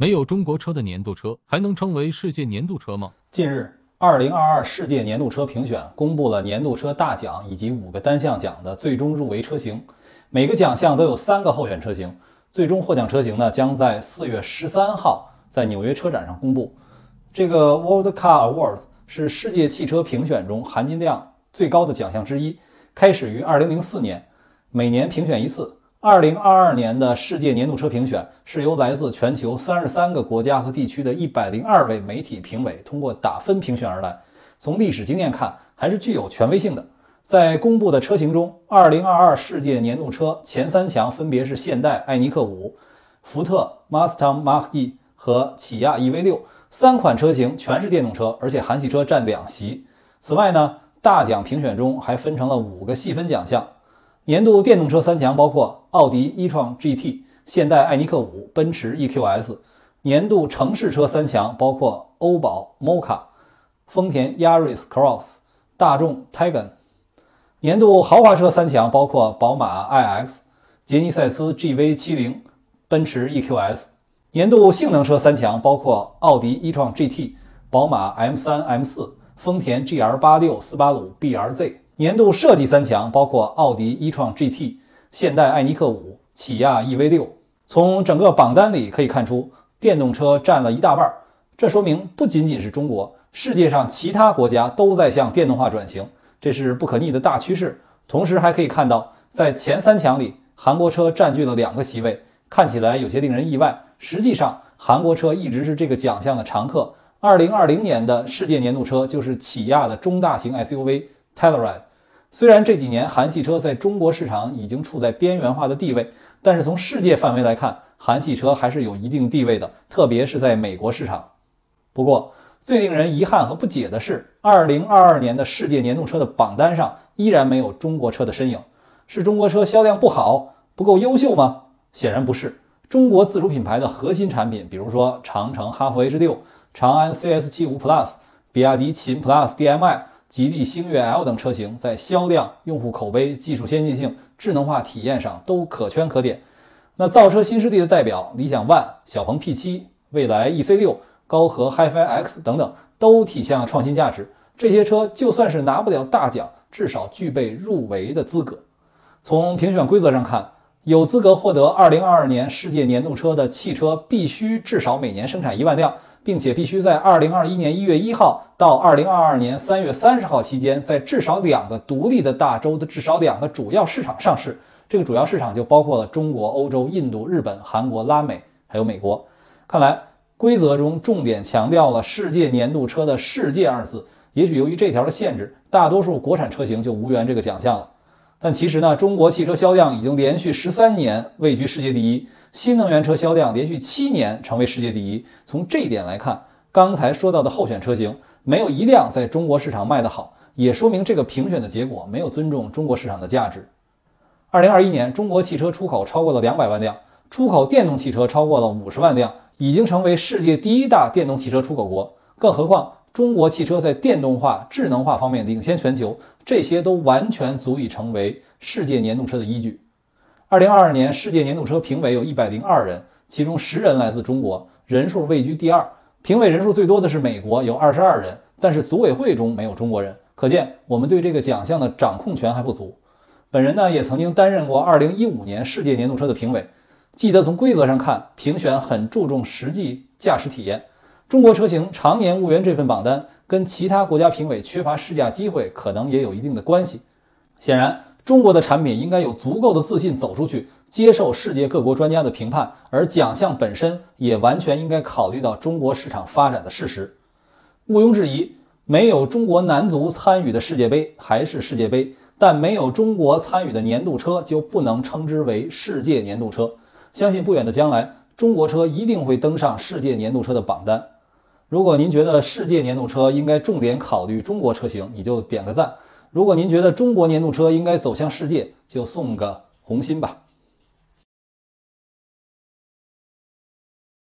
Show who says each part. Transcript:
Speaker 1: 没有中国车的年度车还能称为世界年度车吗？
Speaker 2: 近日，二零二二世界年度车评选公布了年度车大奖以及五个单项奖的最终入围车型，每个奖项都有三个候选车型，最终获奖车型呢将在四月十三号在纽约车展上公布。这个 World Car Awards 是世界汽车评选中含金量最高的奖项之一，开始于二零零四年，每年评选一次。二零二二年的世界年度车评选是由来自全球三十三个国家和地区的一百零二位媒体评委通过打分评选而来。从历史经验看，还是具有权威性的。在公布的车型中，二零二二世界年度车前三强分别是现代艾尼克五、福特 Mustang Mach-E 和起亚 EV6 三款车型全是电动车，而且韩系车占两席。此外呢，大奖评选中还分成了五个细分奖项。年度电动车三强包括奥迪 e-tron GT、现代艾尼克五、奔驰 EQS；年度城市车三强包括欧宝 moca、丰田 Yaris Cross、大众 t i g a n 年度豪华车三强包括宝马 iX、杰尼赛斯 GV70、奔驰 EQS；年度性能车三强包括奥迪 e-tron GT、宝马 M3、M4、丰田 GR86、斯巴鲁 BRZ。年度设计三强包括奥迪 e-tron GT、现代艾尼克五、起亚 EV6。从整个榜单里可以看出，电动车占了一大半。这说明不仅仅是中国，世界上其他国家都在向电动化转型，这是不可逆的大趋势。同时还可以看到，在前三强里，韩国车占据了两个席位，看起来有些令人意外。实际上，韩国车一直是这个奖项的常客。2020年的世界年度车就是起亚的中大型 SUV Telluride。虽然这几年韩系车在中国市场已经处在边缘化的地位，但是从世界范围来看，韩系车还是有一定地位的，特别是在美国市场。不过，最令人遗憾和不解的是，2022年的世界年度车的榜单上依然没有中国车的身影。是中国车销量不好，不够优秀吗？显然不是。中国自主品牌的核心产品，比如说长城哈弗 H6、长安 CS75 Plus、比亚迪秦 Plus DM-i。吉利星越 L 等车型在销量、用户口碑、技术先进性、智能化体验上都可圈可点。那造车新势力的代表理想 ONE、小鹏 P7、蔚来 EC6、高和 HiFi X 等等，都体现了创新价值。这些车就算是拿不了大奖，至少具备入围的资格。从评选规则上看，有资格获得2022年世界年度车的汽车，必须至少每年生产一万辆。并且必须在二零二一年一月一号到二零二二年三月三十号期间，在至少两个独立的大洲的至少两个主要市场上市。这个主要市场就包括了中国、欧洲、印度、日本、韩国、拉美，还有美国。看来规则中重点强调了“世界年度车”的“世界”二字。也许由于这条的限制，大多数国产车型就无缘这个奖项了。但其实呢，中国汽车销量已经连续十三年位居世界第一。新能源车销量连续七年成为世界第一。从这一点来看，刚才说到的候选车型没有一辆在中国市场卖得好，也说明这个评选的结果没有尊重中国市场的价值。二零二一年，中国汽车出口超过了两百万辆，出口电动汽车超过了五十万辆，已经成为世界第一大电动汽车出口国。更何况，中国汽车在电动化、智能化方面领先全球，这些都完全足以成为世界年度车的依据。二零二二年世界年度车评委有一百零二人，其中十人来自中国，人数位居第二。评委人数最多的是美国，有二十二人，但是组委会中没有中国人，可见我们对这个奖项的掌控权还不足。本人呢也曾经担任过二零一五年世界年度车的评委，记得从规则上看，评选很注重实际驾驶体验。中国车型常年无缘这份榜单，跟其他国家评委缺乏试驾机会，可能也有一定的关系。显然。中国的产品应该有足够的自信走出去，接受世界各国专家的评判，而奖项本身也完全应该考虑到中国市场发展的事实。毋庸置疑，没有中国男足参与的世界杯还是世界杯，但没有中国参与的年度车就不能称之为世界年度车。相信不远的将来，中国车一定会登上世界年度车的榜单。如果您觉得世界年度车应该重点考虑中国车型，你就点个赞。如果您觉得中国年度车应该走向世界，就送个红心吧。